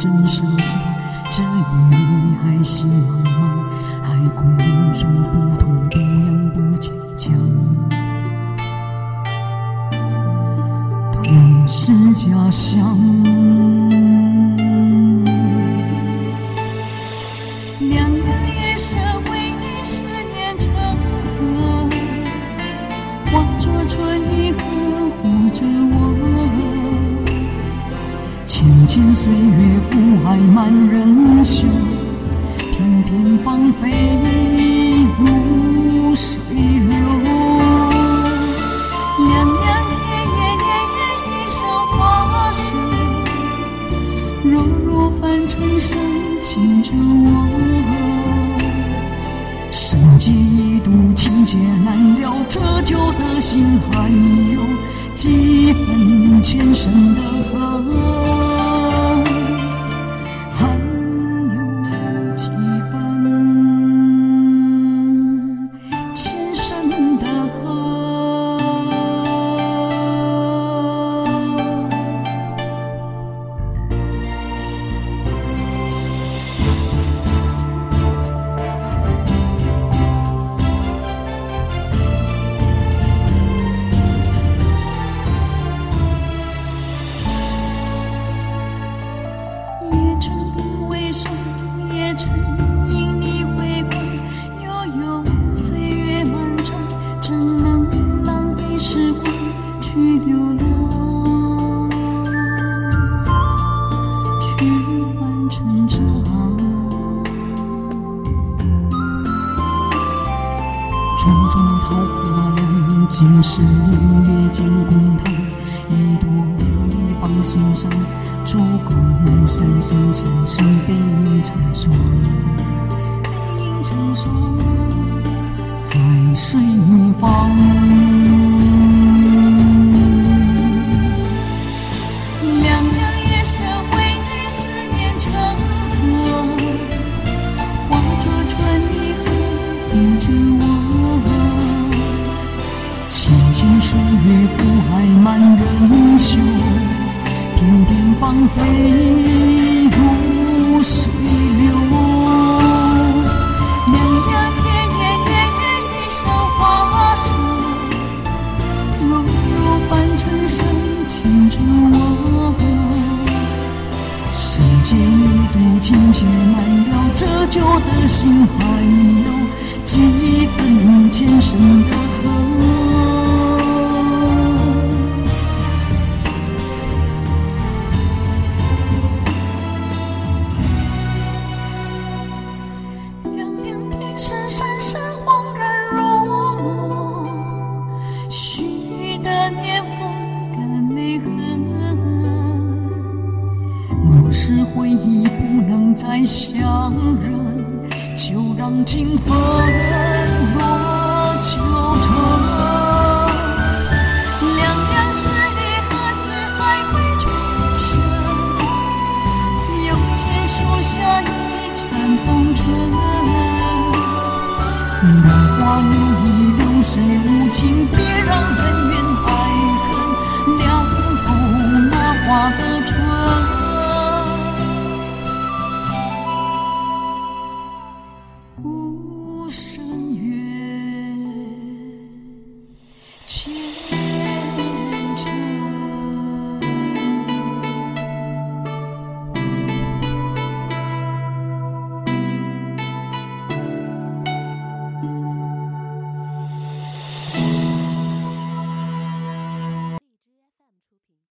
真盛夏，这一女孩心茫茫，还故作不痛不痒不坚强。都是假象，千岁月苦海满人袖，片片芳菲如水流。凉凉天夜，年年一笑花色，弱弱凡尘深情着我。生劫一度，情劫难了，折旧的心还有几分前生的恨。桃花凉，今世月见滚烫，一朵一放心上，足够深深深深，背影成双，背影成双，在水一方。苦海满人袖，片片芳菲如水流。凉凉天夜，年年一笑花色，弱弱凡尘深情着我。世间一度情劫难了，折旧的心还有几分前生的是深深，恍然如梦，许的年风干泪痕。若是回忆不能再相认，就让情分落九请，别让恩怨爱恨两头那花的。